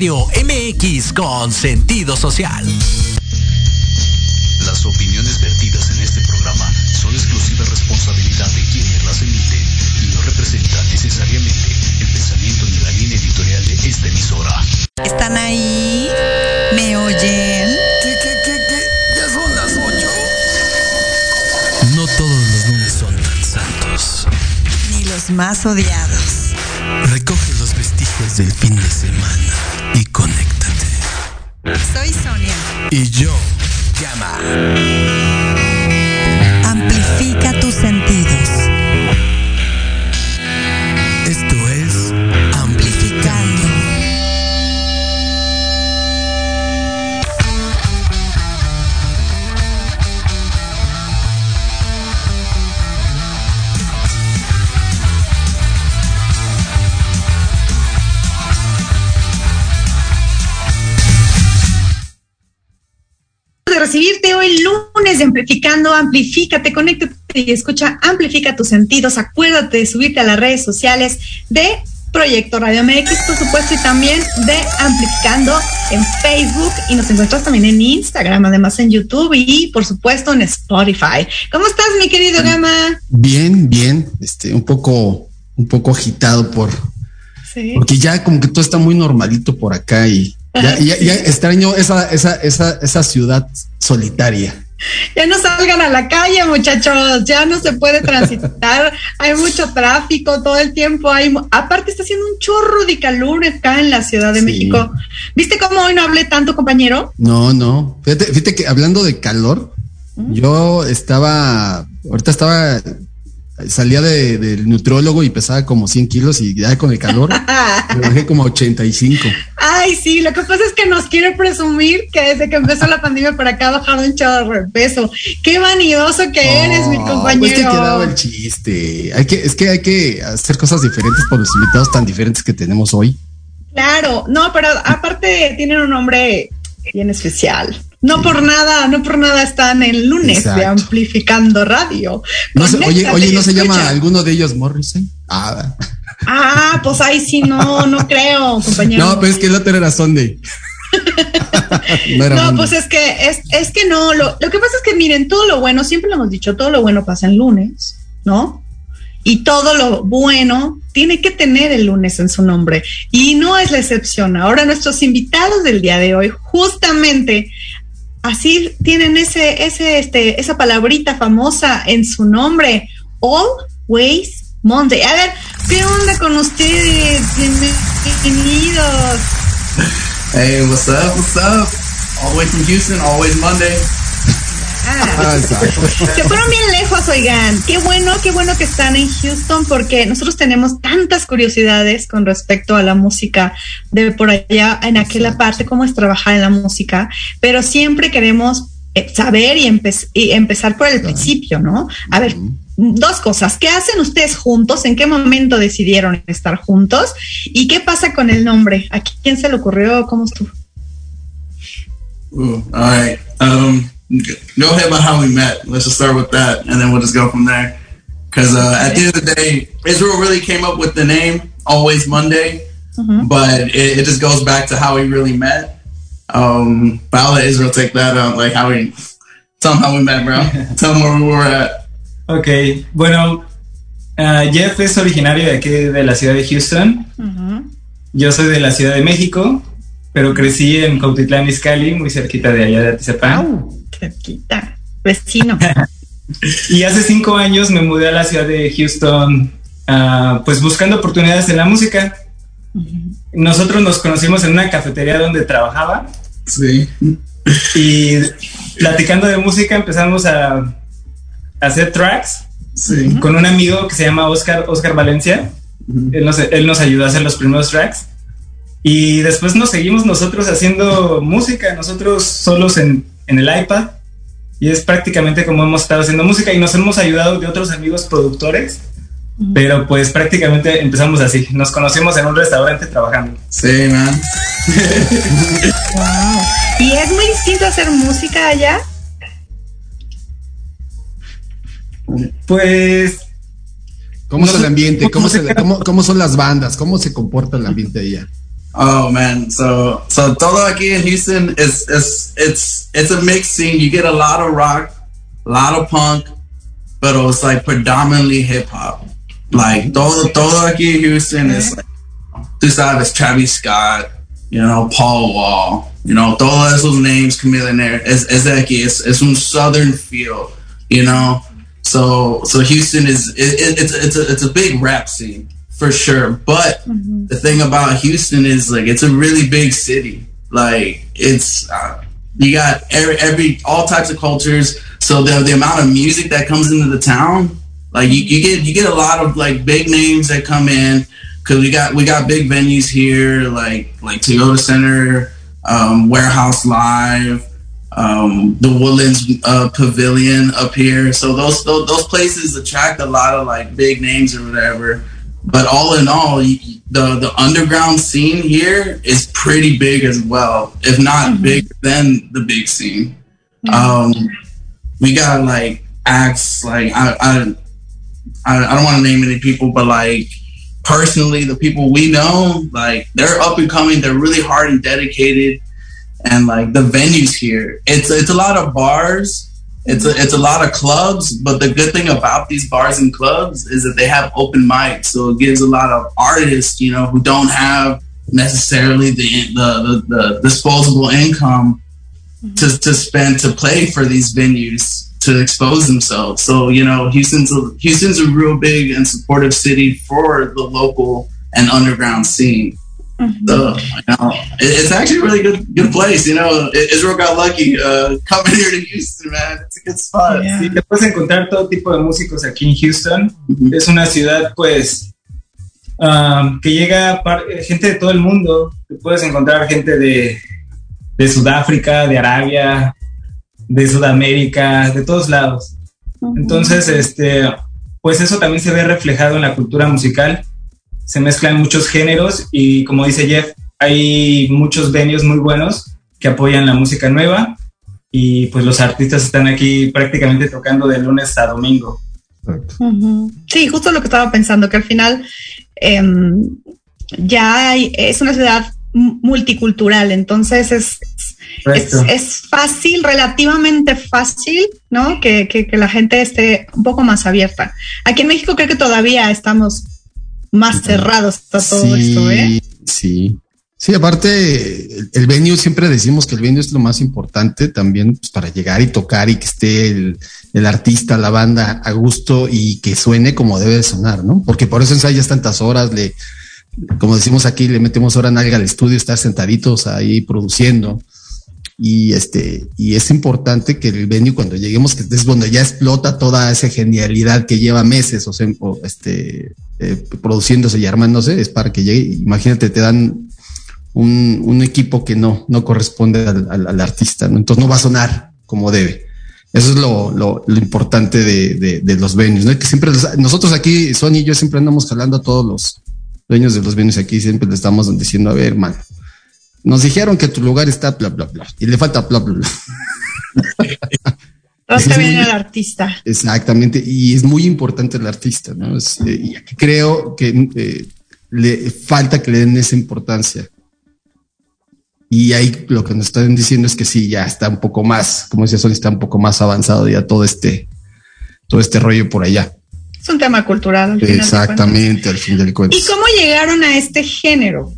Radio MX con sentido social. Las opiniones vertidas en este programa son exclusiva responsabilidad de quienes las emiten y no representan necesariamente el pensamiento ni la línea editorial de esta emisora. ¿Están ahí? ¿Me oyen? ¿Qué, qué, qué, qué? Ya son las ocho. No todos los lunes son tan santos. Ni los más odiados. Recoge vestigios del fin de semana y conéctate. Soy Sonia. Y yo, Llama. Amplifica tus sentidos. Amplificando, amplifícate, conéctate y escucha, amplifica tus sentidos, acuérdate de subirte a las redes sociales de Proyecto Radio MX, por supuesto, y también de Amplificando en Facebook y nos encuentras también en Instagram, además en YouTube y por supuesto en Spotify. ¿Cómo estás, mi querido Gama? Bien, bien, este, un poco, un poco agitado por, Sí. porque ya como que todo está muy normalito por acá y ya, ya, ya extraño esa, esa, esa, esa ciudad solitaria. Ya no salgan a la calle, muchachos, ya no se puede transitar, hay mucho tráfico todo el tiempo, hay aparte está haciendo un chorro de calor acá en la Ciudad de Sí. México. ¿Viste cómo hoy no hablé tanto, compañero? No, no. Fíjate, fíjate que hablando de calor, yo estaba, ahorita estaba, salía de- del nutriólogo y pesaba como 100 kilos y ya con el calor me bajé como 85. Ay, sí, lo que pasa es que nos quiere presumir que desde que empezó la pandemia para acá ha bajado un chorro de peso. Qué vanidoso que eres, mi Oh, compañero. Pues que quedaba el chiste. Hay que, es que hay que hacer cosas diferentes por los invitados tan diferentes que tenemos hoy. Claro, no, pero aparte tienen un nombre bien especial. No por nada, no por nada están el lunes de. Amplificando Radio. No sé, oye, oye, ¿no se llama alguno de ellos Morrison? Ah, Ah, pues ahí sí, no, no creo, compañero. no, pero es que el otro era Sunday. no No, pues es que es, es que no, lo, lo que pasa es que miren, todo lo bueno, siempre lo hemos dicho, todo lo bueno pasa en lunes, ¿no? Y todo lo bueno tiene que tener el lunes en su nombre. Y no es la excepción. Ahora nuestros invitados del día de hoy, justamente así tienen ese, ese, este, esa palabrita famosa en su nombre. Always Monday. A ver, ¿qué onda con ustedes? Bienvenidos. Hey, what's up? What's up? Way from Houston, always Monday. Ah. Se fueron bien lejos, oigan. Qué bueno, qué bueno que están en Houston porque nosotros tenemos tantas curiosidades con respecto a la música de por allá, en aquella parte, cómo es trabajar en la música, pero siempre queremos eh, saber y, empe- y empezar por el principio, ¿no? A ver, dos cosas. ¿Qué hacen ustedes juntos? ¿En qué momento decidieron estar juntos? ¿Y qué pasa con el nombre? ¿A quién se le ocurrió? ¿Cómo estuvo? Ooh, all right. Um, go ahead about how we met. Let's just start with that, and then we'll just go from there. Because uh, at the end of the day, Israel really came up with the name Always Monday, but it, it just goes back to how we really met. Um, but I'll let Israel take that out, like how we tell him how we met, bro. tell him where we were at. Ok, bueno, ah, Jeff es originario de aquí, de la ciudad de Houston. Yo soy de la Ciudad de México, pero crecí en Cautitlán, Izcalli, muy cerquita de allá de Atizapán. ¡Au! Cerquita. Vecino. Y hace cinco años me mudé a la ciudad de Houston, ah, pues buscando oportunidades en la música. Nosotros nos conocimos en una cafetería donde trabajaba See, y platicando de música empezamos a, a hacer tracks con un amigo que se llama Oscar, Oscar Valencia. Él nos, él nos ayudó a hacer los primeros tracks. Y después nos seguimos nosotros haciendo música, nosotros solos en, en el iPad. Y es prácticamente como hemos estado haciendo música y nos hemos ayudado de otros amigos productores. Pero pues prácticamente empezamos así. Nos conocimos en un restaurante trabajando. See, man. Wow. ¿Y es muy distinto hacer música allá? Pues ¿Cómo es el ambiente? ¿cómo ¿Cómo, se se- cómo- cómo son las bandas? ¿Cómo se comporta el ambiente allá? Oh man, so so todo aquí in Houston is is it's it's a mixed scene. You get a lot of rock, a lot of punk, but it's like predominantly hip hop. Like mm-hmm. todo todo aquí in Houston is mm-hmm. like tú sabes Travis Scott, you know Paul Wall, you know todos esos names come in there. Es es de aquí. It's it's un southern feel, you know. So so Houston is it, it, it's it's a it's a big rap scene for sure. But Mm-hmm. the thing about Houston is like it's a really big city. Like it's uh, you got every, every all types of cultures. So the the amount of music that comes into the town, like you, you get you get a lot of like big names that come in because we got we got big venues here like like Toyota Center, um, Warehouse Live. Um, the Woodlands uh, Pavilion up here, so those, those those places attract a lot of like big names or whatever but all in all, the the underground scene here is pretty big as well, if not bigger than the big scene. Um, we got like acts like I I I, I don't want to name any people, but like personally, the people we know, like they're up and coming. They're really hard and dedicated, and like the venues here, it's it's a lot of bars. It's a, it's a lot of clubs, but the good thing about these bars and clubs is that they have open mics, so it gives a lot of artists, you know, who don't have necessarily the the, the, the disposable income mm-hmm. to, to spend to play for these venues to expose themselves. So you know, Houston's a, Houston's a real big and supportive city for the local and underground scene. So you know, it, it's actually a really good good place. You know, Israel got lucky uh, coming here to Houston, man. It's a good spot. Yeah. Sí, te puedes encontrar todo tipo de músicos aquí en Houston. Ujú. Es una ciudad, pues, um, que llega eh, gente de todo el mundo. Te puedes encontrar gente de, de Sudáfrica, de Arabia, de Sudamérica, de todos lados. Entonces, este, pues eso también se ve reflejado en la cultura musical. Se mezclan muchos géneros y como dice Jeff, hay muchos venues muy buenos que apoyan la música nueva y pues los artistas están aquí prácticamente tocando de lunes a domingo. Sí, justo lo que estaba pensando, que al final em, ya hay- es una ciudad multicultural, entonces es, es fácil, relativamente fácil, ¿no? Que, que- que la gente esté un poco más abierta. Aquí en México creo que todavía estamos más cerrados a todo esto, ¿eh? Sí. Sí, aparte, el, el venue, siempre decimos que el venue es lo más importante también pues, para llegar y tocar y que esté el, el artista, la banda a gusto y que suene como debe de sonar, ¿no? Porque por eso ensayas tantas horas, le, como decimos aquí, le metemos hora nalga al estudio, estar sentaditos ahí produciendo. Y este, y es importante que el venue, cuando lleguemos, que es donde ya explota toda esa genialidad que lleva meses, o sea, este, eh, produciéndose y armándose, es para que llegue. Imagínate, te dan un, un equipo que no, no corresponde al, al- artista, ¿no? Entonces no va a sonar como debe. Eso es lo, lo, importante de, de, los venues, ¿no? Que siempre los- nosotros aquí, Sony y yo siempre andamos jalando a todos los dueños de los venues aquí, siempre le estamos diciendo, a ver, man, nos dijeron que tu lugar está bla, bla, bla, y le falta bla, bla, bla. Bien al artista. Exactamente, y es muy importante el artista, ¿no? Es, eh, y aquí creo que eh, le falta que le den esa importancia. Y ahí lo que nos están diciendo es que sí, ya está un poco más, como decía Sony, está un poco más avanzado ya todo este, todo este rollo por allá. Es un tema cultural. al final. Exactamente, al fin del cuento. ¿Y cómo llegaron a este género?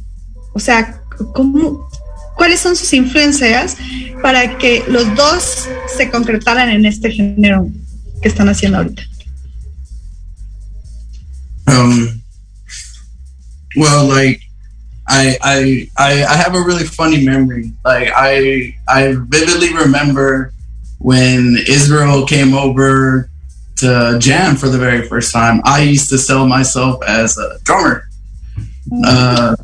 O sea, ¿cómo, ¿cuáles son sus influencias para que los dos se concretaran en este género que están haciendo ahorita? Um, well, like I, I I have a really funny memory. Like I I vividly remember when Israel came over to jam for the very first time. I used to sell myself as a drummer. Uh,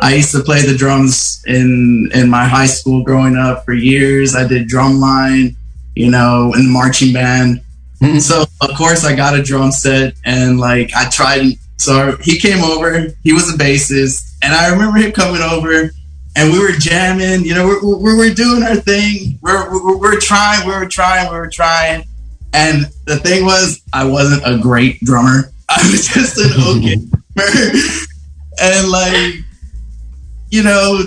I used to play the drums in in my high school growing up for years. I did drumline, you know, in the marching band. Mm-hmm. So of course I got a drum set and like I tried. So he came over. He was a bassist, and I remember him coming over, and we were jamming. You know, we're, we're, we're doing our thing. We're, we're we're trying. We were trying. We were trying. And the thing was, I wasn't a great drummer. I was just an okay drummer. and like you know,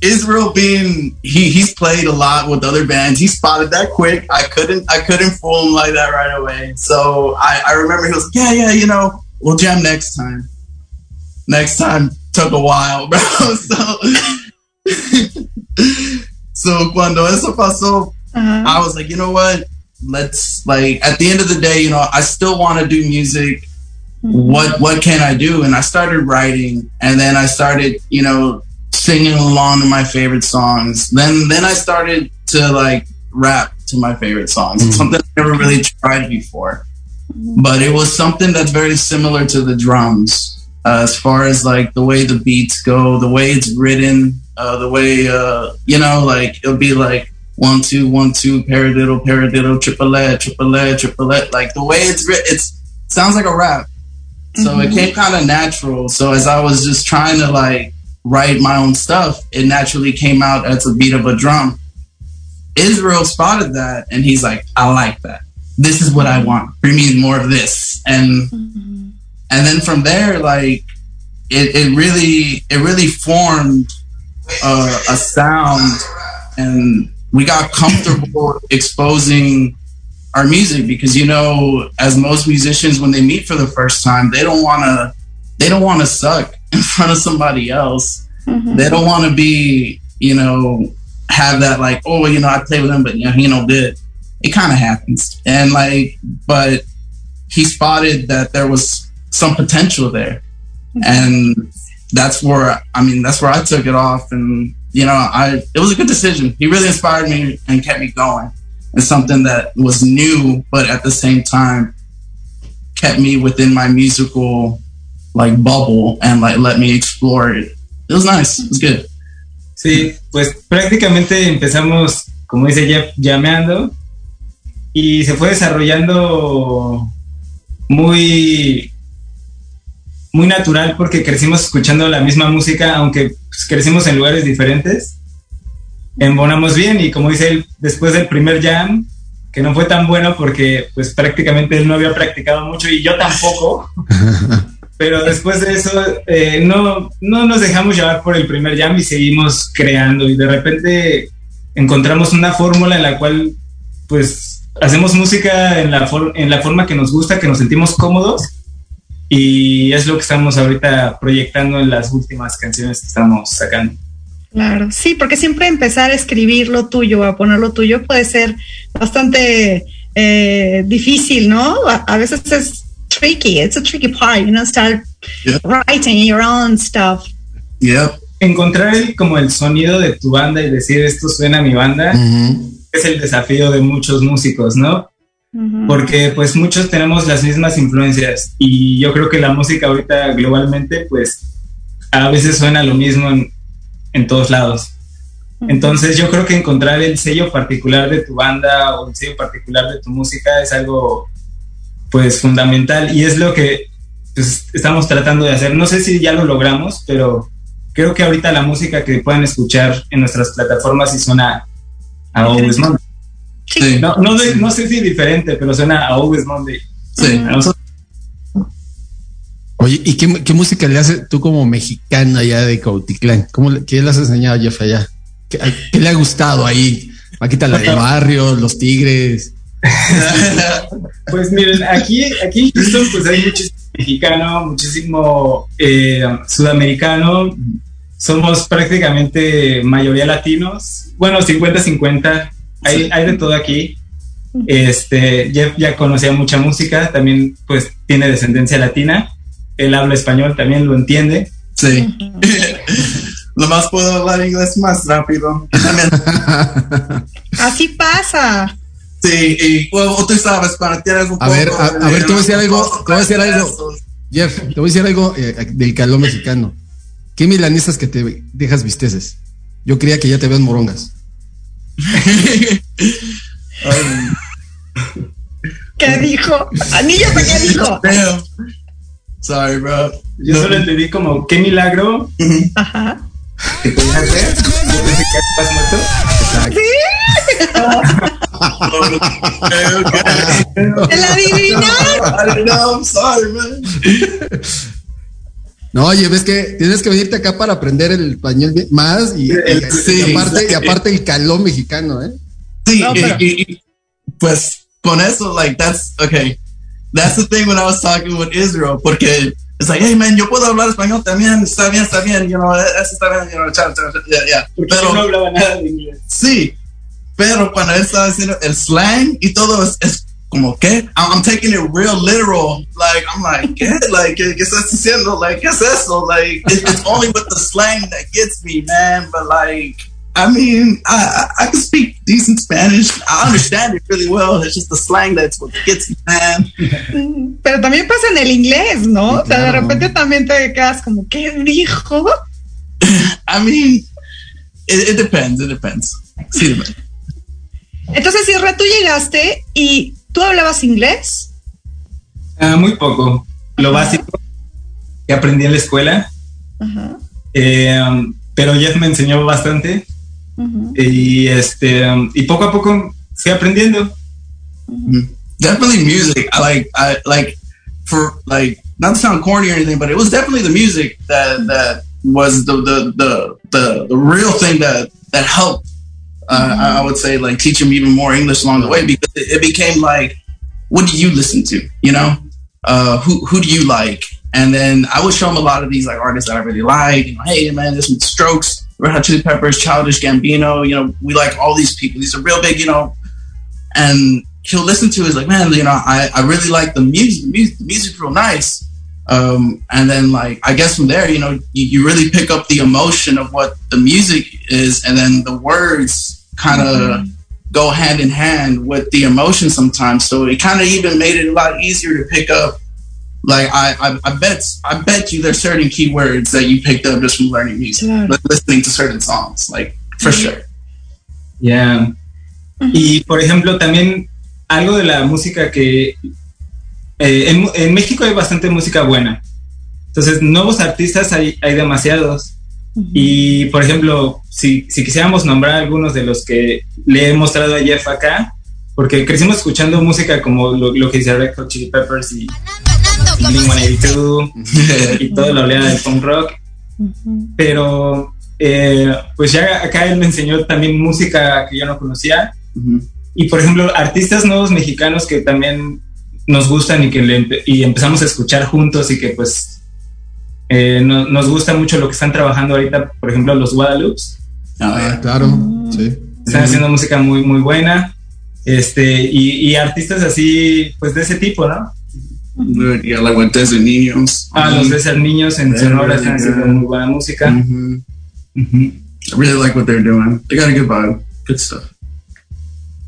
Israel being he he's played a lot with other bands. He spotted that quick. I couldn't I couldn't fool him like that right away. So I, I remember he was like, yeah yeah you know we'll jam next time. Next time took a while, bro. So so cuando eso pasó, Ajá. I was like, you know what? Let's like at the end of the day, you know, I still want to do music. What what can I do? And I started writing, and then I started, you know, singing along to my favorite songs. Then then I started to like rap to my favorite songs. It's something I never really tried before, but it was something that's very similar to the drums uh, as far as like the way the beats go, the way it's written, uh, the way uh, you know, like it'll be like one two one two paradiddle paradiddle triplet triplet triplet like the way it's written it's sounds like a rap so it mm-hmm. came kind of natural. So as i was just trying to like write my own stuff it naturally came out as a beat of a drum. Israel spotted that and he's like i like that. This is what i want. Bring me more of this. And mm-hmm. and then from there like it, it really it really formed a sound and we got comfortable exposing our music because you know as most musicians when they meet for the first time they don't want to they don't want to suck in front of somebody else. Mm-hmm. They don't want to be you know have that like oh you know i play with him but you know he no good. It kind of happens. And like but he spotted that there was some potential there. Mm-hmm. And that's where i mean that's where i took it off and you know i it was a good decision. He really inspired me and kept me going and something that was new but at the same time kept me within my musical like bubble and like let me explore it. It was nice. It was good. Sí, pues prácticamente empezamos, como dice Jeff, llameando y se fue desarrollando muy, muy natural porque crecimos escuchando la misma música, aunque pues, crecimos en lugares diferentes. Embonamos bien y como dice él, después del primer jam, que no fue tan bueno porque pues prácticamente él no había practicado mucho y yo tampoco. Pero después de eso, eh, no, no nos dejamos llevar por el primer jam y seguimos creando. Y de repente encontramos una fórmula en la cual, pues, hacemos música en la, en la forma que nos gusta, que nos sentimos cómodos. Y es lo que estamos ahorita proyectando en las últimas canciones que estamos sacando. Claro, sí, porque siempre empezar a escribir lo tuyo, a poner lo tuyo puede ser bastante eh, difícil, ¿no? A, a veces es tricky, it's a tricky part, you know, start writing your own stuff. yep Encontrar el, como el sonido de tu banda y decir esto suena a mi banda es el desafío de muchos músicos, ¿no? Porque pues muchos tenemos las mismas influencias y yo creo que la música ahorita globalmente pues a veces suena lo mismo en, en todos lados. Entonces yo creo que encontrar el sello particular de tu banda o el sello particular de tu música es algo pues fundamental y es lo que pues, estamos tratando de hacer. No sé si ya lo logramos, pero creo que ahorita la música que pueden escuchar en nuestras plataformas sí suena a Always Monday. sí No, no, sé- no sé si diferente, pero suena a Always Monday. sí A nosotros Oye, ¿y qué, qué música le haces tú como mexicano allá de Cautitlán? ¿Cómo le, ¿Qué le has enseñado a Jeff allá? ¿Qué, qué le ha gustado ahí? Paquita la de barrio, los tigres. Pues miren, aquí, aquí en Houston pues hay muchísimo mexicano, muchísimo eh, sudamericano. Somos prácticamente mayoría latinos. Bueno, 50-50. Hay, hay de todo aquí. Este, Jeff ya conocía mucha música, también pues tiene descendencia latina. Él habla español, también lo entiende. sí lo más puedo hablar inglés más rápido Así pasa. Sí, y bueno, tú sabes, para tienes un A ver, a- a ver, te voy a decir algo, te voy a decir algo. Jeff, te voy a decir algo eh, del calor mexicano. ¿Qué milanesas que te dejas visteces? Yo creía que ya te ves morongas. ¿Qué dijo? Anillo, ¿qué dijo? Sorry, bro. Yo solo entendí como, qué milagro Ajá. que te dejaste. Yo pensé que estás muerto. ¡El adivinar! I don't know. I'm sorry, man. No, oye, ves que tienes que venirte acá para aprender el español más y, El- y- sí, y aparte, y exacto. aparte el calor mexicano, ¿eh? Sí, No, pero- y- y- pues con eso, like, that's, okay. That's the thing when I was talking with Israel, porque it's like, hey man, yo puedo hablar español también, está bien, está bien, you know, eso está bien, you know, chao, chao, chao, yeah, yeah. Yo no Pero, hablaba nada de inglés. sí, pero cuando él estaba diciendo el slang y todo es, es como, ¿qué? I'm, I'm taking it real literal, like, I'm like, ¿qué? Like, ¿qué, qué estás diciendo? Like, ¿qué es eso? Like, it, it's only with the slang that gets me, man, but like, I mean, I, can speak decent Spanish. I understand it really well. It's just the slang that's what gets me, man. Pero también pasa en el inglés, ¿no? O sea, de repente también te quedas como, ¿qué dijo? I mean, it, it depends. It depends. Sí, depende. Entonces, Isra, tú llegaste y tú hablabas inglés. Ah, muy poco. Lo básico que aprendí en la escuela. Ajá. eh, pero Jeff me enseñó bastante. Ujú, Y este um, y poco a poco fui aprendiendo. definitely music. I like. I like for like not to sound corny or anything, but it was definitely the music that that was the the the the, the real thing that that helped. Uh, I I would say like teach him even more English along the way because it, it became like, what do you listen to? You know, uh, who who do you like? And then I would show him a lot of these like artists that I really like. You know, hey man, this one Strokes, Red Hot Chili Peppers, Childish Gambino. You know, we like all these people. These are real big. You know, and he'll listen to it. He's like, man, you know, I, I really like the music. The music, the music's real nice. Um, and then like, I guess from there, you know, you, you really pick up the emotion of what the music is, and then the words kind of go hand in hand with the emotion sometimes. So it kind of even made it a lot easier to pick up. Like I, I, I bet, I bet you there's certain keywords that you picked up just from learning music, Claro. like listening to certain songs, like for sure. Ya. Y por ejemplo, también algo de la música que eh, en, en México hay bastante música buena. Entonces, nuevos artistas hay, hay demasiados. Y por ejemplo, si, si quisiéramos nombrar algunos de los que le he mostrado a Jeff acá, porque crecimos escuchando música como lo, lo que dice Red Hot Chili Peppers y Blink-182 y toda la oleada del punk rock. Pero eh, pues ya acá él me enseñó también música que yo no conocía. Y por ejemplo artistas nuevos mexicanos que también nos gustan y que le empe- y empezamos a escuchar juntos y que pues eh, no- nos gusta mucho lo que están trabajando ahorita por ejemplo los Guadalupe yeah. Ah, claro, sí. están haciendo música muy muy buena. Este y, y artistas así pues de ese tipo no Yeah, like with Desert Niños. ah los Desert Niños en Sonora really están haciendo muy buena música Mhm. Ujú. I really like what they're doing. They got a good vibe. Good stuff.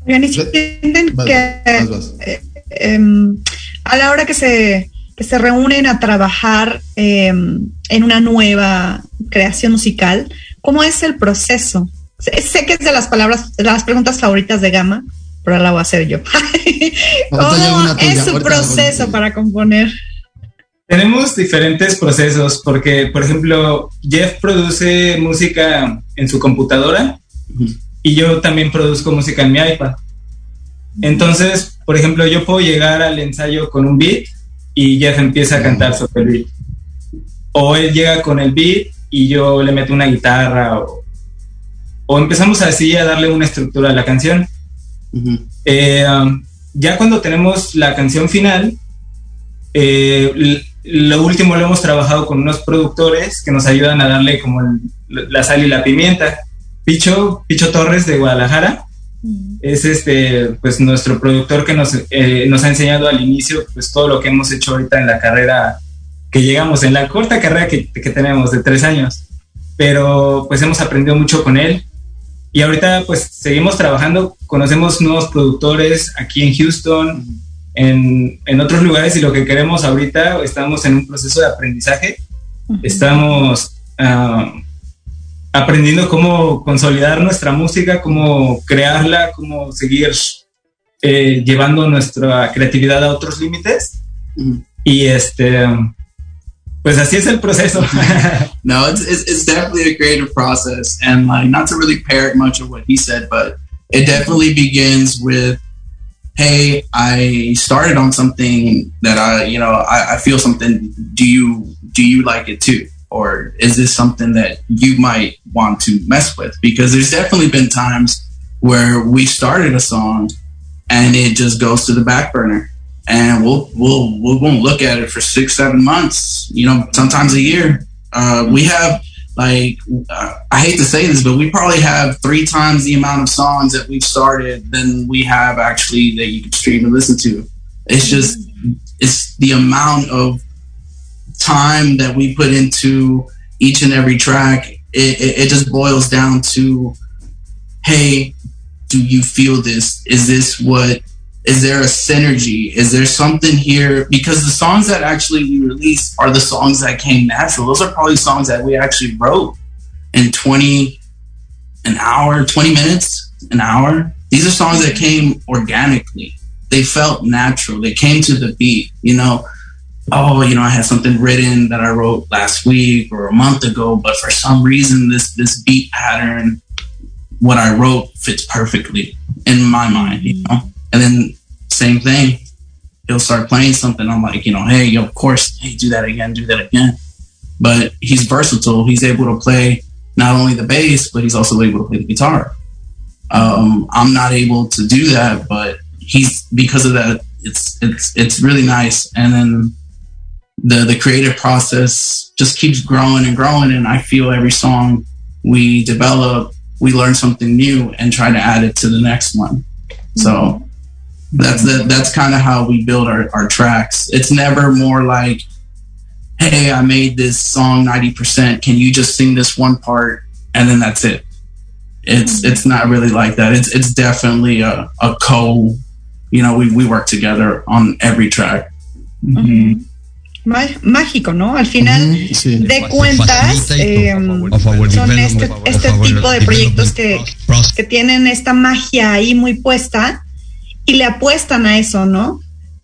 Oigan, ¿y sienten Vas, que vas, vas. eh, em, a la hora que se, que se reúnen a trabajar em, en una nueva creación musical, ¿cómo es el proceso? Sé, sé que es de las palabras, de las preguntas favoritas de Gama, pero la voy a hacer yo. ¿Cómo es su ahorita proceso para componer? Tenemos diferentes procesos porque, por ejemplo, Jeff produce música en su computadora y yo también produzco música en mi iPad. Entonces, por ejemplo, yo puedo llegar al ensayo con un beat y Jeff empieza a cantar sobre el beat. O él llega con el beat y yo le meto una guitarra o, o empezamos así a darle una estructura a la canción. Mhm. Eh, um, ya cuando tenemos la canción final, eh, lo último lo hemos trabajado con unos productores que nos ayudan a darle como el- la sal y la pimienta. Picho, Picho Torres de Guadalajara es este, pues nuestro productor que nos, eh, nos ha enseñado al inicio, pues todo lo que hemos hecho ahorita en la carrera que llegamos, en la corta carrera que, que tenemos de tres años. Pero pues hemos aprendido mucho con él y ahorita pues seguimos trabajando, conocemos nuevos productores aquí en Houston, en, en otros lugares y lo que queremos ahorita, estamos en un proceso de aprendizaje, estamos ah, aprendiendo cómo consolidar nuestra música, cómo crearla, cómo seguir eh, llevando nuestra creatividad a otros límites. Y este pues así es el proceso. No, it's, it's it's definitely a creative process, and like not to really parrot much of what he said, but it definitely begins with, "Hey, I started on something that I, you know, I, I feel something. Do you do you like it too? Or is this something that you might want to mess with? Because there's definitely been times where we started a song and it just goes to the back burner and we'll we'll we won't look at it for six seven months you know sometimes a year. Uh, we have like uh, i hate to say this but we probably have three times the amount of songs that we've started than we have actually that you can stream and listen to. It's just it's the amount of time that we put into each and every track. It, it, it just boils down to hey do you feel this? Is this what is there a synergy? Is there something here? Because the songs that actually we release are the songs that came natural. Those are probably songs that we actually wrote in 20 an hour 20 minutes an hour. These are songs that came organically. They felt natural. They came to the beat you know? Oh you know i had something written that i wrote last week or a month ago but for some reason this this beat pattern what i wrote fits perfectly in my mind you know and then same thing. He'll start playing something. I'm like, you know, hey, of course, hey, do that again, do that again. But he's versatile. He's able to play not only the bass, but he's also able to play the guitar. Um, I'm not able to do that, but he's because of that. It's it's it's really nice. And then the the creative process just keeps growing and growing. And I feel every song we develop, we learn something new and try to add it to the next one. So that's the, that's kind of how we build our, our tracks. It's never more like, hey, I made this song 90%. Can you just sing this one part? And then that's it. It's it's not really like that. It's it's definitely a, a co, you know, we, we work together on every track. Mm-hmm. mágico, ¿no? Al final uh -huh, sí. de cuentas, eh, son este, este tipo de proyectos que, que tienen esta magia ahí muy puesta y le apuestan a eso, ¿no?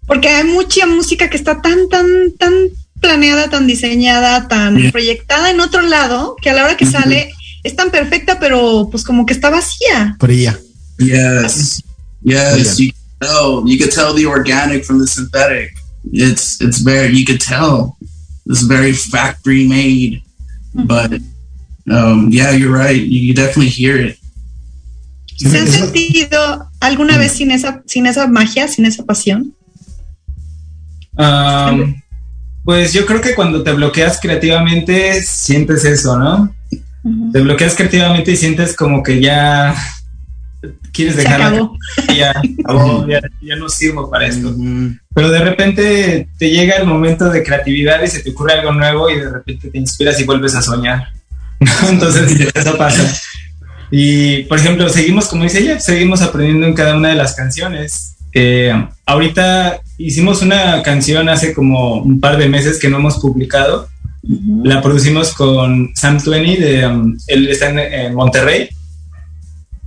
Porque hay mucha música que está tan, tan, tan planeada, tan diseñada, tan proyectada en otro lado, que a la hora que mm -hmm. sale es tan perfecta, pero pues como que está vacía. Fría. Yes. Yes. You can tell. You can tell the organic from the synthetic. It's it's very you could tell. It's very factory made. Mm -hmm. But um, yeah, you're right. You, you definitely hear it. ¿Se han sentido alguna vez sin esa, sin esa magia, sin esa pasión? Um, pues yo creo que cuando te bloqueas creativamente sientes eso, ¿no? Uh -huh. Te bloqueas creativamente y sientes como que ya quieres dejar acabó. Ya, acabó, ya, ya, no sirvo para esto. Uh -huh. Pero de repente te llega el momento de creatividad y se te ocurre algo nuevo y de repente te inspiras y vuelves a soñar. Entonces eso pasa. Y, por ejemplo, seguimos, como dice ella, seguimos aprendiendo en cada una de las canciones. Eh, ahorita hicimos una canción hace como un par de meses que no hemos publicado. Uh -huh. La producimos con Sam Twenty, de, um, él está en, en, Monterrey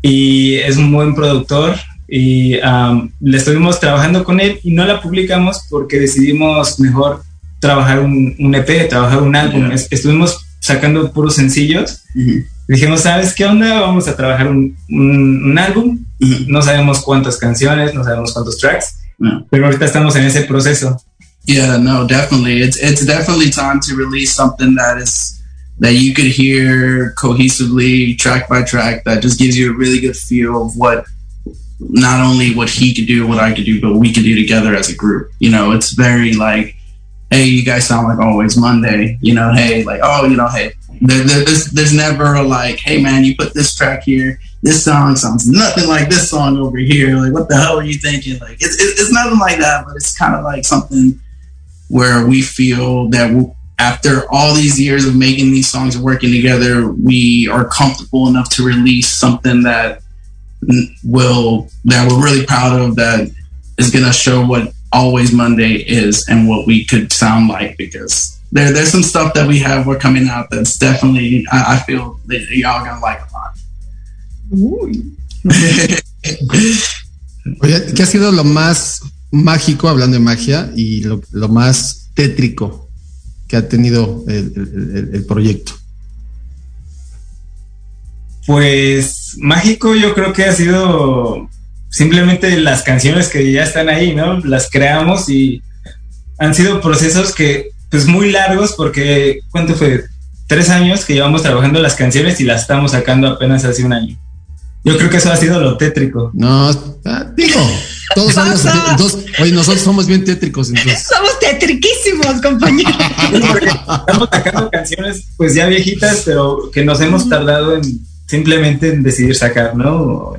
y es un buen productor. Y um, le estuvimos trabajando con él y no la publicamos porque decidimos mejor trabajar un, un EP, trabajar un álbum. Yeah. Estuvimos sacando puros sencillos. Uh -huh dijimos, ¿sabes qué onda? Vamos a trabajar un, un, un álbum. No sabemos cuántas canciones, no sabemos cuántos tracks, no. pero ahorita estamos en ese proceso. Yeah, no, definitely. It's it's definitely time to release something that is that you could hear cohesively, track by track, that just gives you a really good feel of what not only what he could do, what I could do, but what we could do together as a group. You know, it's very like, hey, you guys sound like always Monday. You know, hey, like, oh, you know, hey, there, there, there's, there's never a like, hey man, you put this track here. This song sounds nothing like this song over here. Like, what the hell are you thinking? Like, it's, it's, it's nothing like that, but it's kind of like something where we feel that after all these years of making these songs and working together, we are comfortable enough to release something that will that we're really proud of that is going to show what always Monday is and what we could sound like because there, there's some stuff that we have we're coming out that's definitely I, I feel that y'all gonna like a lot. Oye, ¿qué ha sido lo más mágico, hablando de magia, y lo, lo más tétrico que ha tenido el, el, el, proyecto? Pues mágico yo creo que ha sido simplemente las canciones que ya están ahí, ¿no? Las creamos y han sido procesos que pues muy largos porque, ¿cuánto fue? Tres años que llevamos trabajando las canciones y las estamos sacando apenas hace un año. Yo creo que eso ha sido lo tétrico. No, ah, digo, todos somos, entonces, oye, nosotros somos bien tétricos, entonces. Somos tétriquísimos, compañeros. Estamos sacando canciones, pues ya viejitas, pero que nos hemos tardado en simplemente en decidir sacar, ¿no?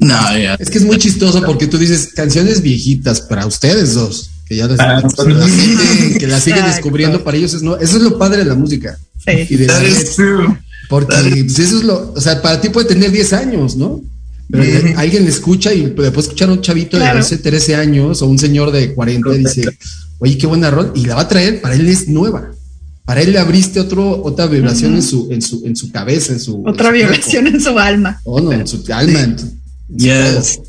No, ya. Es que es muy chistoso porque tú dices canciones viejitas para ustedes dos, que ya las, las siguen, que las siguen descubriendo, para ellos es no, eso es lo padre de la música. Sí. Y de la That red. is true. Porque pues, eso es lo, o sea, para ti puede tener 10 años, ¿no? Pero alguien le escucha y puede escuchar a un chavito Claro. de 12, 13 años o un señor de 40 y dice, oye, qué buena rol, y la va a traer, para él es nueva. Para él le abriste otro, otra vibración en su, en su, en su cabeza, en su. Otra en su violación en su alma. Oh, no, en su alma. en tu- en su Yes.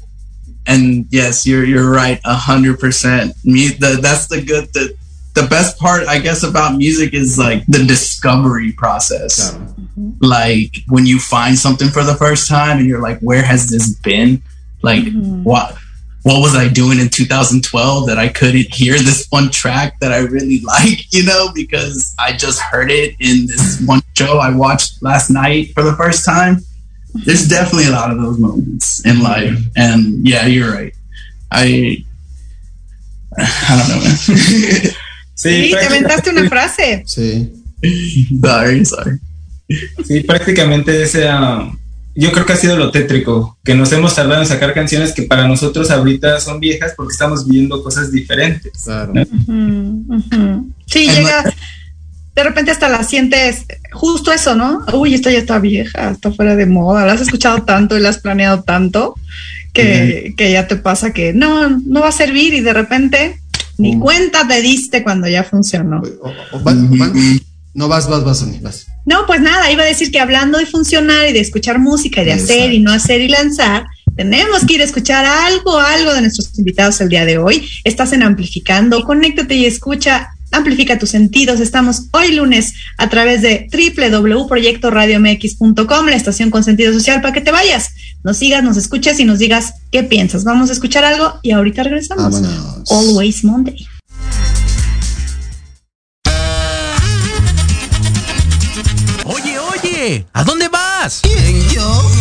Todo. And yes, you're you're right, a hundred percent. Me, the, that's the good. The the best part, I guess, about music is like the discovery process. Claro. Mm-hmm. Like when you find something for the first time, and you're like, "Where has this been? Like, mm-hmm. what?" What was I doing in 2012 that I couldn't hear this one track that I really like, you know, because I just heard it in this one show I watched last night for the first time? There's definitely a lot of those moments in life and yeah you're right i i don't know man Sí, te aventaste una frase. Sí. sorry sorry Sí, prácticamente ese, ah, yo creo que ha sido lo tétrico, que nos hemos tardado en sacar canciones que para nosotros ahorita son viejas porque estamos viviendo cosas diferentes. Claro. Ujú, ujú. Sí, En llega. De repente hasta la sientes justo eso, ¿no? Uy, esta ya está vieja, está fuera de moda, la has escuchado tanto y la has planeado tanto que, que ya te pasa que no, no va a servir y de repente ni cuenta te diste cuando ya funcionó. O- o- o- van- van- no vas, vas, vas, vas. No, pues nada, iba a decir que hablando de funcionar y de escuchar música y de hacer y no hacer y lanzar, tenemos que ir a escuchar algo, algo de nuestros invitados el día de hoy. Estás en Amplificando, conéctate y escucha, amplifica tus sentidos. Estamos hoy lunes a través de www.proyectoradiomx.com, la estación con sentido social, para que te vayas, nos sigas, nos escuches y nos digas qué piensas. Vamos a escuchar algo y ahorita regresamos. Vámonos. Always Monday. Oye, oye, ¿a dónde vas? ¿Quién, yo?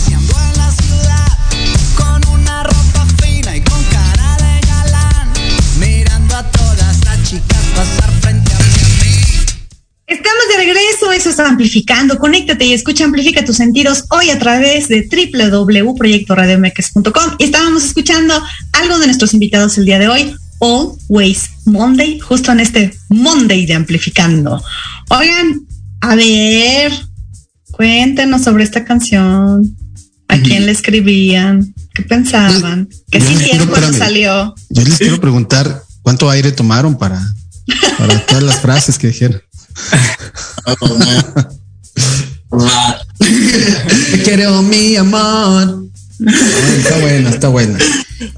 eso es Amplificando. Conéctate y escucha Amplifica tus sentidos hoy a través de www.proyectoradiomex.com. Y estábamos escuchando algo de nuestros invitados el día de hoy, Always Monday, justo en este Monday de Amplificando. Oigan, a ver, cuéntenos sobre esta canción. ¿A quién le escribían? ¿Qué pensaban? ¿Qué Yo les sintieron quiero- cuando salió? Yo les quiero preguntar cuánto aire tomaron para, para todas las frases que dijeron. Oh man. Lot. Te quiero mi amor. Está buena, está buena.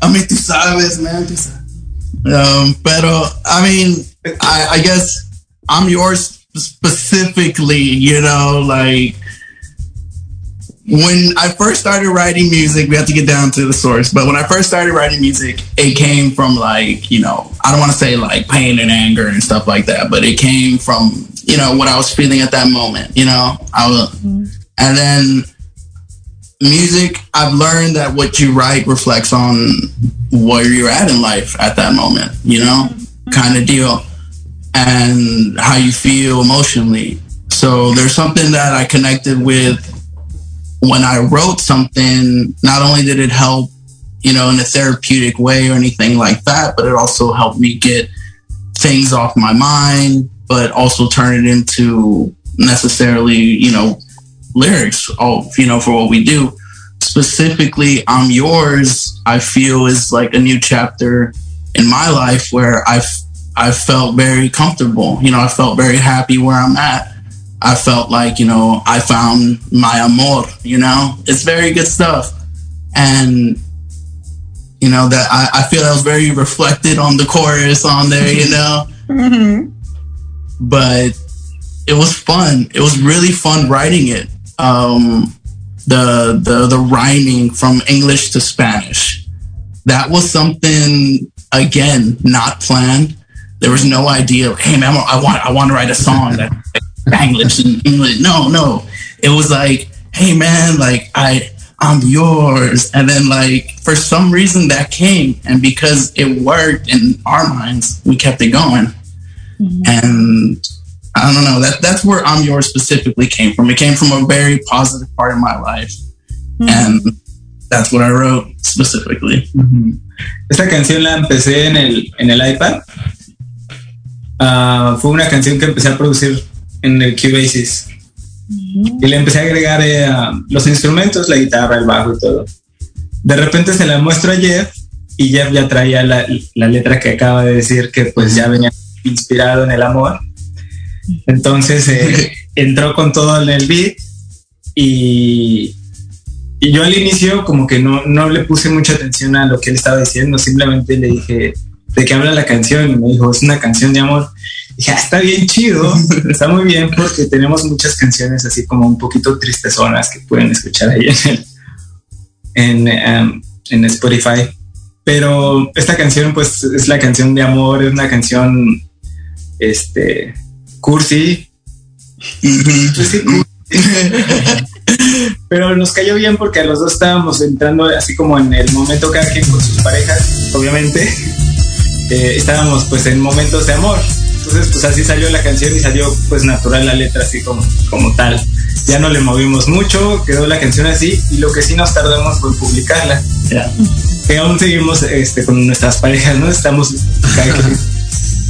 I mean, tú sabes, man. Tú sabes. Um, pero, I mean, I, I guess I'm yours specifically, you know, like when I first started writing music, we have to get down to the source, but when I first started writing music, it came from like, you know, I don't want to say like pain and anger and stuff like that, but it came from, you know, what I was feeling at that moment, you know, I was, mm-hmm. and then music, I've learned that what you write reflects on where you're at in life at that moment, you know, mm-hmm. kind of deal, and how you feel emotionally. So there's something that I connected with when I wrote something. Not only did it help, you know, in a therapeutic way or anything like that, but it also helped me get things off my mind, but also turn it into necessarily, you know, lyrics, all you know, for what we do. Specifically, I'm yours. I feel is like a new chapter in my life where I've I felt very comfortable. You know, I felt very happy where I'm at. I felt like you know I found my amor. You know, it's very good stuff, and you know that I, I feel that was very reflected on the chorus on there. You know, but it was fun. It was really fun writing it. Um, the the the rhyming from English to Spanish. That was something again not planned. There was no idea. Hey man, I want I want to write a song that English and English. No, no. It was like, hey man, like I I'm yours. And then like for some reason that came and because it worked in our minds, we kept it going. Mm-hmm. And I don't know, that that's where I'm yours specifically came from. It came from a very positive part of my life. Mm-hmm. And that's what I wrote specifically. Mm-hmm. Esta canción la empecé en el, en el iPad. Ah, fue una canción que empecé a producir en el Cubasis. Y le empecé a agregar eh, los instrumentos, la guitarra, el bajo y todo. De repente se la muestro a Jeff y Jeff ya traía la, la letra que acaba de decir que pues ya venía inspirado en el amor. Entonces eh, entró con todo en el beat y, y yo al inicio como que no, no le puse mucha atención a lo que él estaba diciendo, simplemente le dije, ¿de qué habla la canción? Y me dijo, es una canción de amor. Y dije, "Ah, está bien chido, está muy bien porque tenemos muchas canciones así como un poquito tristezonas que pueden escuchar ahí en, el, en, em, en Spotify. Pero esta canción pues es la canción de amor, es una canción este cursi. Pues cursi. Pero nos cayó bien porque a los dos estábamos entrando así como en el momento cada quien con sus parejas, obviamente. Eh, estábamos pues en momentos de amor. Entonces pues así salió la canción y salió pues natural la letra así como, como tal. Ya no le movimos mucho, quedó la canción así y lo que sí nos tardamos fue en publicarla. Que aún seguimos este, con nuestras parejas, ¿no? Estamos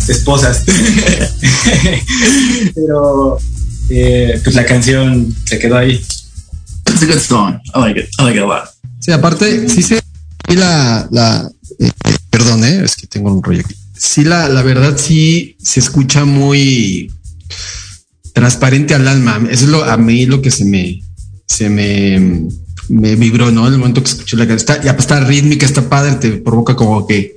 esposas. Pero eh, pues la canción se quedó ahí. It's a good song. I like it. I like it a lot. Sí, aparte, sí se sí la, la eh, perdón, eh, es que tengo un rollo aquí. Sí, la, la verdad sí se escucha muy transparente al alma. Eso es lo, a mí lo que se me, se me, me vibró, ¿no? En el momento que escuché la canción. Está, y aparte está rítmica, está padre, te provoca como que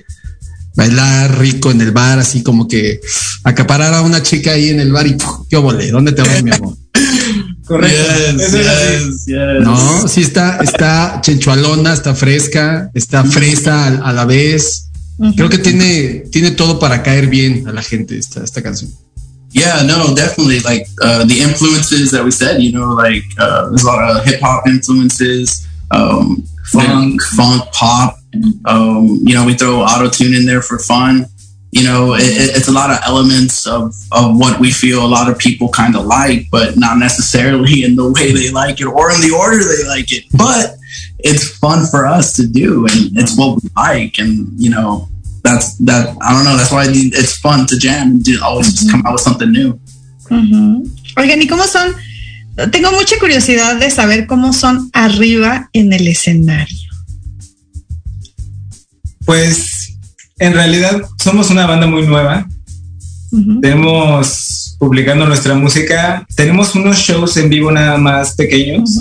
bailar rico en el bar, así como que acaparar a una chica ahí en el bar y qué volé, ¿dónde te vas, mi amor? Correcto. Yes, Eso es así. yes, yes. No, sí está, está chenchualona, está fresca, está fresa a, a la vez. Creo que tiene, tiene todo para caer bien a la gente esta, esta canción. Yeah, no, definitely. Like uh, the influences that we said, you know, like uh, there's a lot of hip hop influences, um, funk, funk, pop. Um, you know, we throw auto tune in there for fun. You know, it, it- it's a lot of elements of, of what we feel a lot of people kind of like, but not necessarily in the way they like it or in the order they like it. But it's fun for us to do, and it's what we like, and you know, that's that. I don't know. That's why it's fun to jam and do, always just come mm-hmm. out with something new. Ujú. Oigan, ¿y cómo son? Tengo mucha curiosidad de saber cómo son arriba en el escenario. Pues en realidad somos una banda muy nueva. Tenemos publicando nuestra música, tenemos unos shows en vivo nada más pequeños.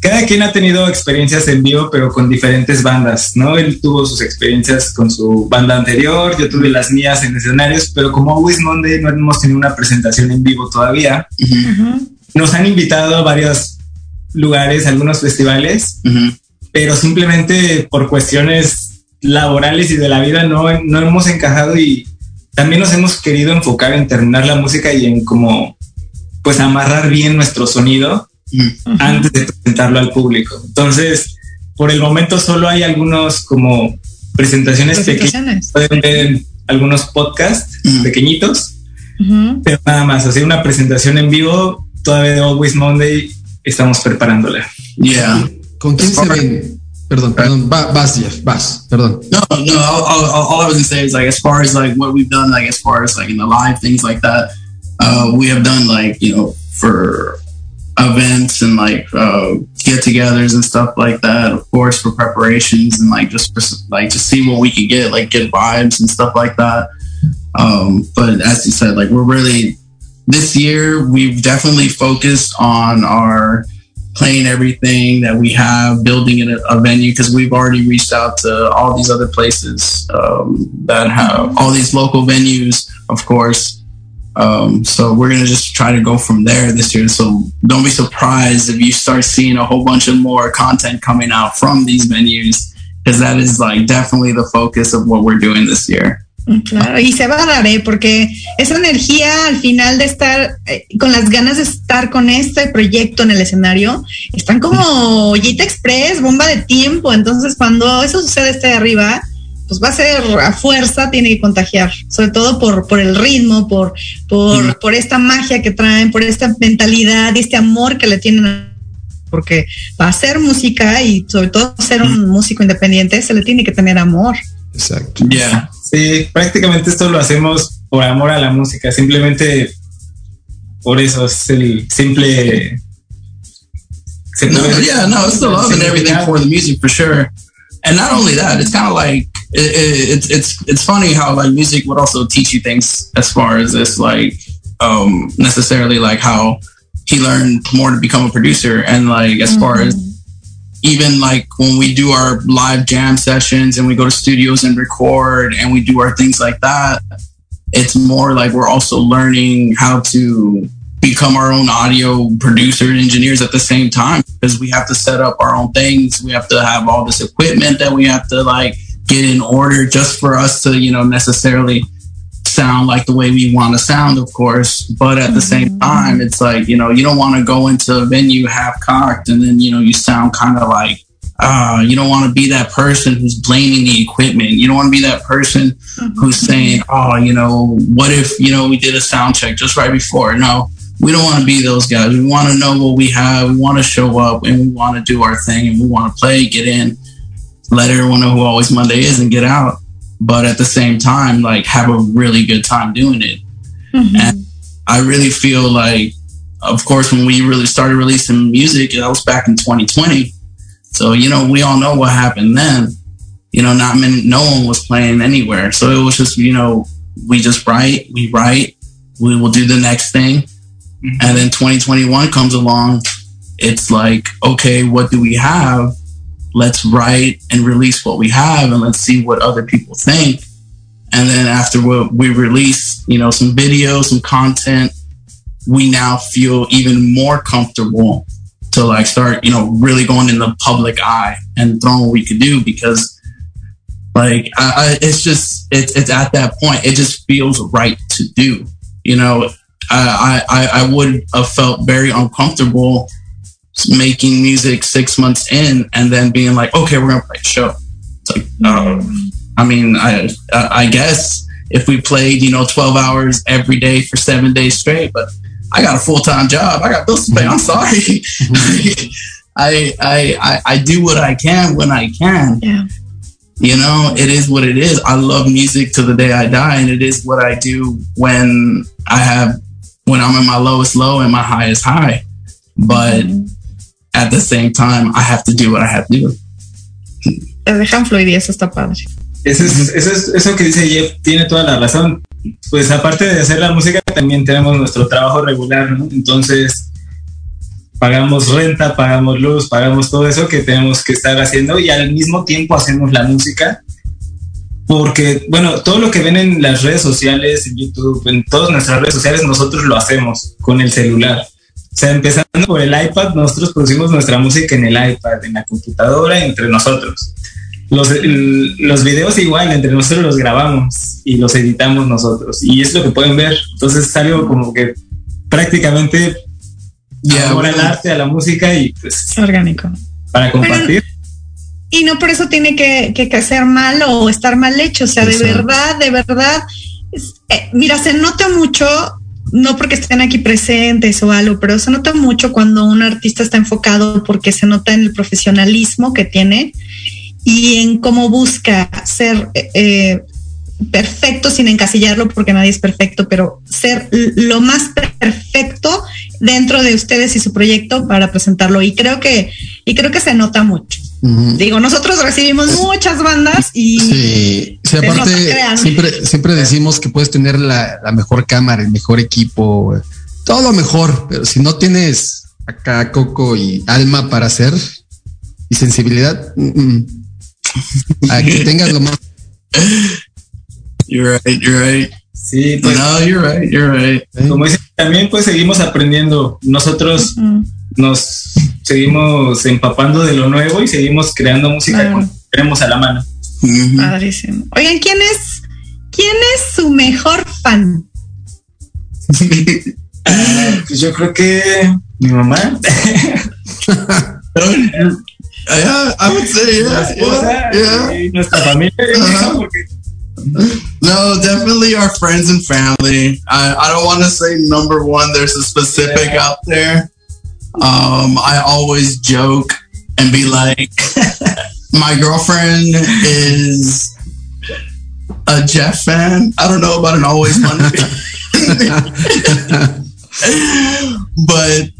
Cada quien ha tenido experiencias en vivo, pero con diferentes bandas, ¿no? Él tuvo sus experiencias con su banda anterior, yo tuve las mías en escenarios, pero como Always Monday no hemos tenido una presentación en vivo todavía, nos han invitado a varios lugares, algunos festivales, pero simplemente por cuestiones laborales y de la vida no, no hemos encajado y también nos hemos querido enfocar en terminar la música y en como pues amarrar bien nuestro sonido Mhm. antes de presentarlo al público. Entonces, por el momento solo hay algunos como presentaciones pequeñas, Presentaciones. pueden ver algunos podcasts Ujú. pequeñitos, Ujú. pero nada más, así una presentación en vivo, todavía de Always Monday estamos preparándola. Yeah. ¿Con quién se ven? Perdón, perdón, va- vas, Jeff, vas, perdón. No, no. All, all, all I was gonna say is like, as far as like what we've done, like as far as like in the live things like that, uh, we have done like you know for events and like uh, get-togethers and stuff like that. Of course, for preparations and like just for, like to see what we could get, like good vibes and stuff like that. Um, but as you said, like we're really this year we've definitely focused on our playing everything that we have, building a, a venue because we've already reached out to all these other places um, that have all these local venues, of course. Um, so we're gonna just try to go from there this year. So don't be surprised if you start seeing a whole bunch of more content coming out from these venues because that is like definitely the focus of what we're doing this year. Claro, y se va a dar, ¿eh? porque esa energía al final de estar eh, con las ganas de estar con este proyecto en el escenario, están como Ollita Express, bomba de tiempo. Entonces, cuando eso sucede este de arriba, pues va a ser a fuerza, tiene que contagiar, sobre todo por, por el ritmo, por, por, por esta magia que traen, por esta mentalidad y este amor que le tienen. a- Porque para hacer música y sobre todo ser un músico independiente, se le tiene que tener amor. Exacto. Yeah. Sí, prácticamente esto lo hacemos por amor a la música, simplemente por eso es el simple. se No, yeah, no, it's the love and everything for the music for sure. And not only that, it's kind of like it, it, it's it's it's funny how like music would also teach you things as far as this like um necessarily like how he learned more to become a producer and like as far as even like when we do our live jam sessions and we go to studios and record and we do our things like that it's more like we're also learning how to become our own audio producer and engineers at the same time because we have to set up our own things. We have to have all this equipment that we have to like get in order just for us to you know necessarily sound like the way we want to sound of course but at the same time it's like you know you don't want to go into a venue half cocked and then you know you sound kind of like uh, you don't want to be that person who's blaming the equipment. You don't want to be that person who's saying, "Oh, you know, what if you know we did a sound check just right before?" No, we don't want to be those guys. We want to know what we have. We want to show up and we want to do our thing and we want to play, get in, let everyone know who Always Monday is, and get out. But at the same time, like have a really good time doing it. Mm-hmm. And I really feel like, of course, when we really started releasing music, that was back in 2020. So you know, we all know what happened then. You know, not many, no one was playing anywhere. So it was just, you know, we just write, we write, we will do the next thing, mm-hmm. and then 2021 comes along. It's like, okay, what do we have? Let's write and release what we have, and let's see what other people think. and then after we, we release, you know, some videos, some content, we now feel even more comfortable to like start, you know, really going in the public eye and throwing what we could do because like I, I, it's just it's it's at that point it just feels right to do you know I, I i would have felt very uncomfortable making music six months in and then being like okay we're gonna play a show. It's like oh i mean i i guess if we played you know 12 hours every day for seven days straight but i got a full-time job. I got bills to pay. I'm sorry. I, I i i do what i can when i can. Yeah. you know it is what it is. I love music to the day i die and it is what i do when i have when i'm in my lowest low and my highest high. But mm-hmm. At the same time i have to do what i have to do Te dejan fluir y eso está padre. Eso, es, eso, es- eso que dice Jeff tiene toda la razón. Pues aparte de hacer la música, también tenemos nuestro trabajo regular, ¿no? Entonces, pagamos renta, pagamos luz, pagamos todo eso que tenemos que estar haciendo y al mismo tiempo hacemos la música. Porque, bueno, todo lo que ven en las redes sociales, en YouTube, en todas nuestras redes sociales, nosotros lo hacemos con el celular. O sea, empezando por el iPad, nosotros producimos nuestra música en el iPad, en la computadora, entre nosotros. Los, el- los videos igual, entre nosotros los grabamos y los editamos nosotros. Y es lo que pueden ver. Entonces es algo como que prácticamente Yeah, amor al bueno. arte, a la música y pues Orgánico. para compartir. Y no por eso tiene que, que, que ser mal o estar mal hecho. O sea, de Exacto. verdad, de verdad. es- eh, mira, se nota mucho, no porque estén aquí presentes o algo, pero se nota mucho cuando un artista está enfocado porque se nota en el profesionalismo que tiene y en cómo busca ser eh, eh, perfecto sin encasillarlo porque nadie es perfecto, pero ser lo más perfecto dentro de ustedes y su proyecto para presentarlo. Y creo que, y creo que se nota mucho. Digo, nosotros recibimos muchas bandas y Sí, sí, aparte siempre, siempre decimos que puedes tener la, la mejor cámara, el mejor equipo, todo lo mejor, pero si no tienes acá coco y alma para hacer y sensibilidad, a que tengas lo más. you're right you're right. Sí, pues no you're right you're right. como dicen, también pues seguimos aprendiendo. Nosotros nos seguimos empapando de lo nuevo y seguimos creando música que tenemos a la mano. Mhm. padrísimo. Oigan, ¿quién es, quién es su mejor fan? Pues yo creo que mi mamá. yeah i would say yeah esposa yeah, yeah. nuestra familia. Ajá. porque No, definitely our friends and family. I, I don't want to say number one. There's a specific Yeah. out there. Um, I always joke and be like, my girlfriend is a Jeff fan. I don't know about an always funny, but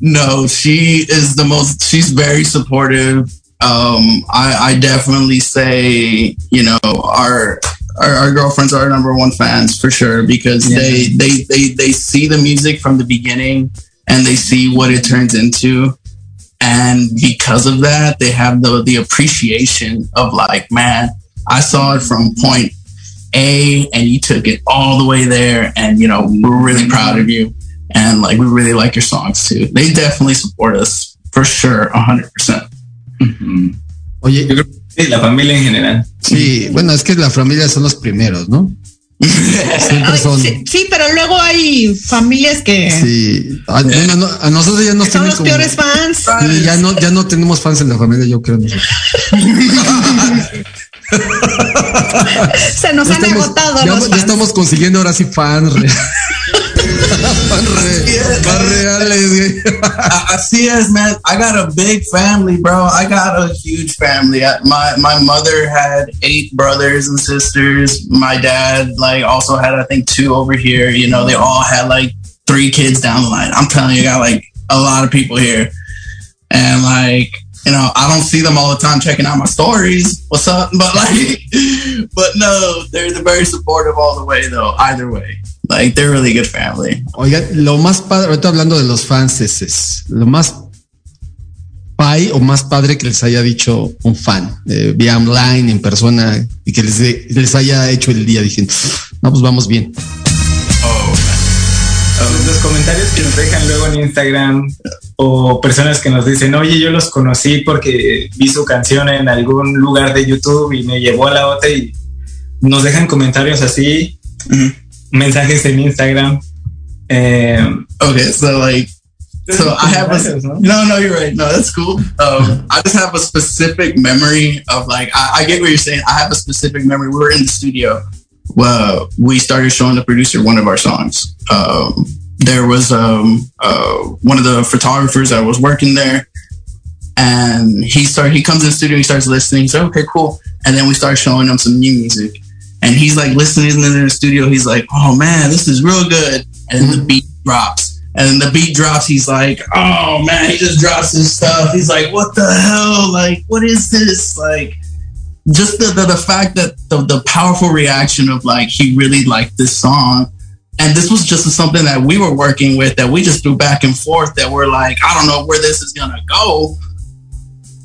no, she is the most. She's very supportive. Um, I, I definitely say, you know, our, our our girlfriends are our number one fans for sure because Yeah. they, they they they see the music from the beginning and they see what it turns into, and because of that, they have the the appreciation of like, man, I saw it from point A and you took it all the way there, and you know, we're really proud of you, and like we really like your songs too. They definitely support us for sure, hundred percent. Mm-hmm. Oye, sí, la familia en general. sí, bueno, es que la familia son los primeros, ¿no? Siempre son. sí, sí, pero luego hay familias que Sí, a, bueno, no, a nosotros ya nos son los como- peores fans. Sí, ya no, ya no tenemos fans en la familia, yo creo. nosotros. Se nos Ya han estamos- agotado ya, los ya fans. estamos consiguiendo ahora sí fans. Re- fans re- más reales, güey. Así es, man. I got a big family, bro. I got a huge family. My my mother had eight brothers and sisters. My dad, like, also had I think two over here. You know, they all had like three kids down the line. I'm telling you, I got like a lot of people here, and like. You know, I don't see them all the time checking out my stories. What's up? But like, but no, they're, they're very supportive all the way though. Either way, like they're really good family. Oiga, lo más padre, ahorita hablando de los fans, es, es lo más pay o más padre que les haya dicho un fan, eh, vía online, en persona, y que les, les haya hecho el día diciendo, no, pues vamos bien. Oh, los comentarios que nos dejan luego en Instagram o personas que nos dicen, oye, yo los conocí porque vi su canción en algún lugar de YouTube y me llevó a la otra y nos dejan comentarios así, mensajes en Instagram. Um, okay, so like, so I have a no, no, you're right. No, that's cool. Um, I just have a specific memory of like, I, I, get what you're saying. I have a specific memory. We were in the studio. Well, we started showing the producer one of our songs. Um, there was um, uh, one of the photographers that was working there, and he started. He comes in the studio. He starts listening. So okay, cool. And then we start showing him some new music and he's like listening in the studio. He's like, "Oh man, this is real good." And the mm-hmm. beat drops, and the beat drops. He's like, "Oh man," he just drops his stuff. He's like, "What the hell? Like, what is this? Like." Just the, the, the fact that the, the powerful reaction of like he really liked this song and this was just something that we were working with that we just threw back and forth that we're like i don't know where this is gonna go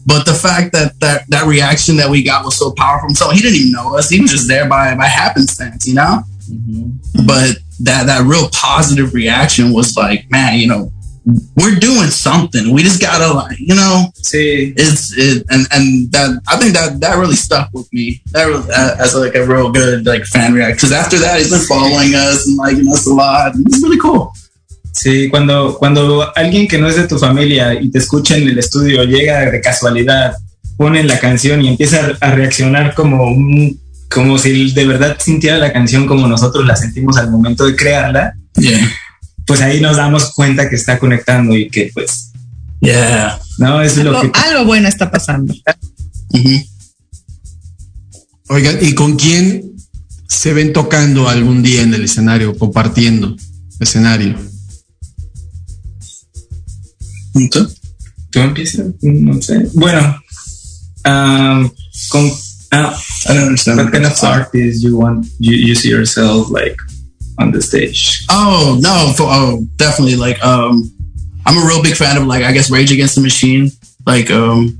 but the fact that that that reaction that we got was so powerful. So he didn't even know us. He was just there by by happenstance you know? Mm-hmm. but that that real positive reaction was like man you know we're doing something. We just gotta like you know? See. It's it and and that i think that that really stuck with me. That really, as like a real good like fan reaction because after that he's been following us and liking us a lot. It's really cool Sí, cuando, cuando alguien que no es de tu familia y te escucha en el estudio llega de casualidad, pone la canción y empieza a reaccionar como un, como si de verdad sintiera la canción como nosotros la sentimos al momento de crearla, pues ahí nos damos cuenta que está conectando y que pues, yeah, no es algo, lo que algo bueno está pasando. Oigan, ¿y con quién se ven tocando algún día en el escenario, compartiendo escenario? ¿Tú? ¿Tú empiezas? No sé. Bueno, um, con, uh, I don't understand. What kind of artist you want you, you see yourself like on the stage? Oh no, for, oh definitely like um, I'm a real big fan of like I guess Rage Against the Machine. Like um,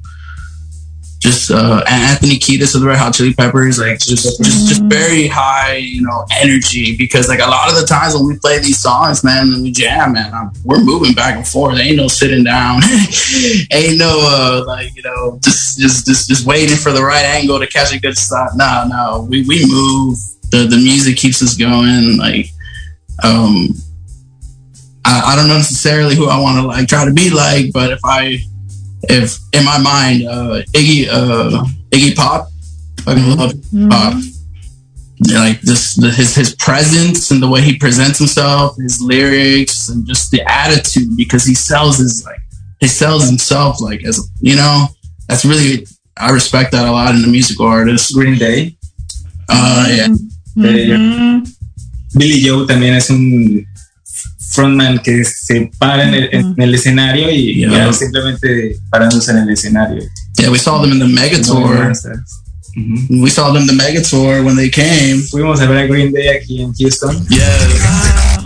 just uh, Anthony Kiedis of the Red Hot Chili Peppers, like just just just very high, you know, energy. Because like a lot of the times when we play these songs, man, and we jam, man, I'm, we're moving back and forth. Ain't no sitting down, ain't no uh, like you know, just just just just waiting for the right angle to catch a good shot. No, no, we we move. The the music keeps us going. Like, um, I, I don't know necessarily who I want to like try to be like, but if I if in my mind, uh, Iggy uh, Iggy Pop, fucking mm-hmm. love mm-hmm. Pop. like this, the, his his presence and the way he presents himself, his lyrics, and just the attitude because he sells his like he sells himself like as you know. That's really I respect that a lot in the musical artist. Green Day. Uh, yeah. Mm-hmm. Billy Joe también es un frontman que se para en el, en el escenario y yeah. ya simplemente parándose en el escenario. Yeah, we saw them in the mega tour. Mm-hmm. We saw them the mega tour when they came. Fuimos a ver a Green Day aquí en Houston. Yeah.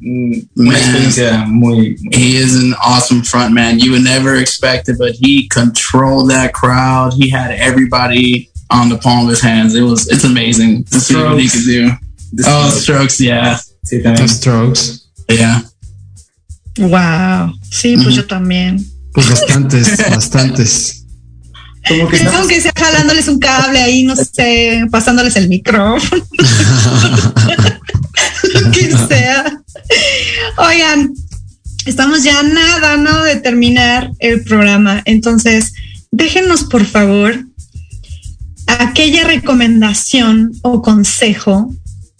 Mm, una man, experiencia muy, muy, He is an awesome front man. You would never expect it, but he controlled that crowd. He had everybody on the palm of his hands. It was it's amazing to see what he could do. The oh, strokes, yeah. Sí, también. The Strokes. Yeah. Wow. Sí, pues yo también. Pues bastantes, bastantes. Como que no. que sea jalándoles un cable ahí, no sé, pasándoles el micrófono. Lo que sea. Oigan, estamos ya nada, ¿no? De terminar el programa. Entonces, déjenos por favor aquella recomendación o consejo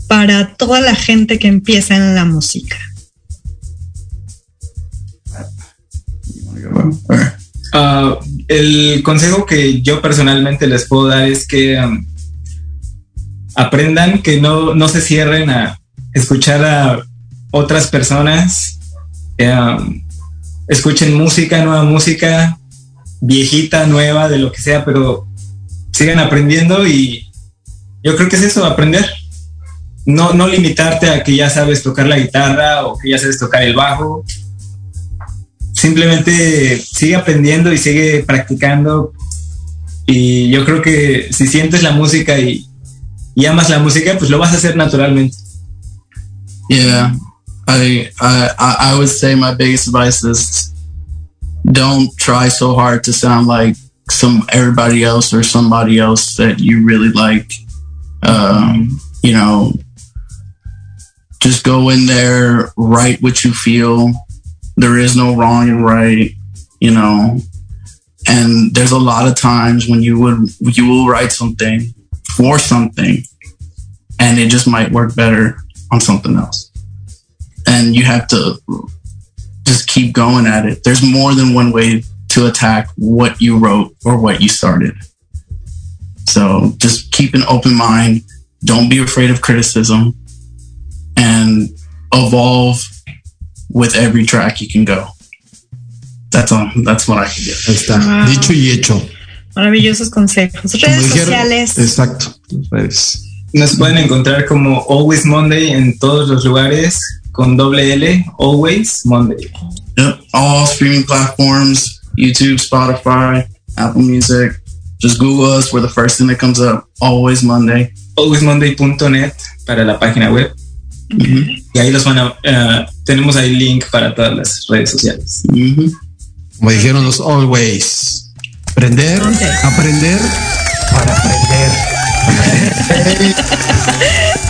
para toda la gente que empieza en la música? Uh, el consejo que yo personalmente les puedo dar es que um, aprendan que no, no, se cierren a escuchar a otras personas, um, escuchen música, nueva música, viejita, nueva, de lo que sea, pero sigan aprendiendo y yo creo que es eso, aprender no, no limitarte a que ya sabes tocar la guitarra o que ya sabes tocar el bajo. Simplemente sigue aprendiendo y sigue practicando Y yo creo que si sientes la música y, y amas la música, pues lo vas a hacer naturalmente. Yeah, I, I I would say my biggest advice is don't try so hard to sound like some everybody else or somebody else that you really like. Um, you know, just go in there, write what you feel. There is no wrong and right, you know. And there's a lot of times when you would you will write something for something and it just might work better on something else. And you have to just keep going at it. There's more than one way to attack what you wrote or what you started. So just keep an open mind. Don't be afraid of criticism and evolve with every track you can go. That's all. That's what I can do. Ahí está. Wow. Dicho y hecho. Maravillosos consejos. Redes dijeron- sociales. Exacto. Redes. Nos pueden encontrar como Always Monday en todos los lugares con doble L, Always Monday. Yep. All streaming platforms, YouTube, Spotify, Apple Music. Just Google us. We're the first thing that comes up. Always Monday. alwaysmonday.net para la página web. Y ahí los van a, eh, tenemos ahí link para todas las redes sociales. Como dijeron los always. Aprender, aprender para aprender.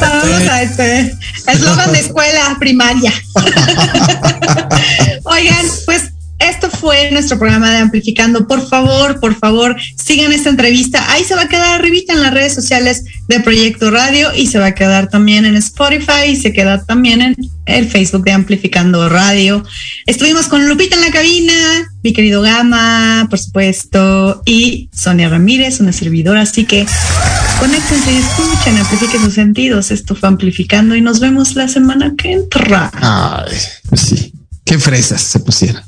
Vamos a este eslogan de escuela primaria. Oigan, pues esto fue nuestro programa de Amplificando. Por favor, por favor, sigan esta entrevista. Ahí se va a quedar arribita en las redes sociales de Proyecto Radio y se va a quedar también en Spotify y se queda también en el Facebook de Amplificando Radio. Estuvimos con Lupita en la cabina, mi querido Gama, por supuesto, y Sonia Ramírez, una servidora. Así que conéctense y escuchen, amplifiquen sus sentidos. Esto fue Amplificando y nos vemos la semana que entra. Ay, pues sí. Qué fresas se pusieron.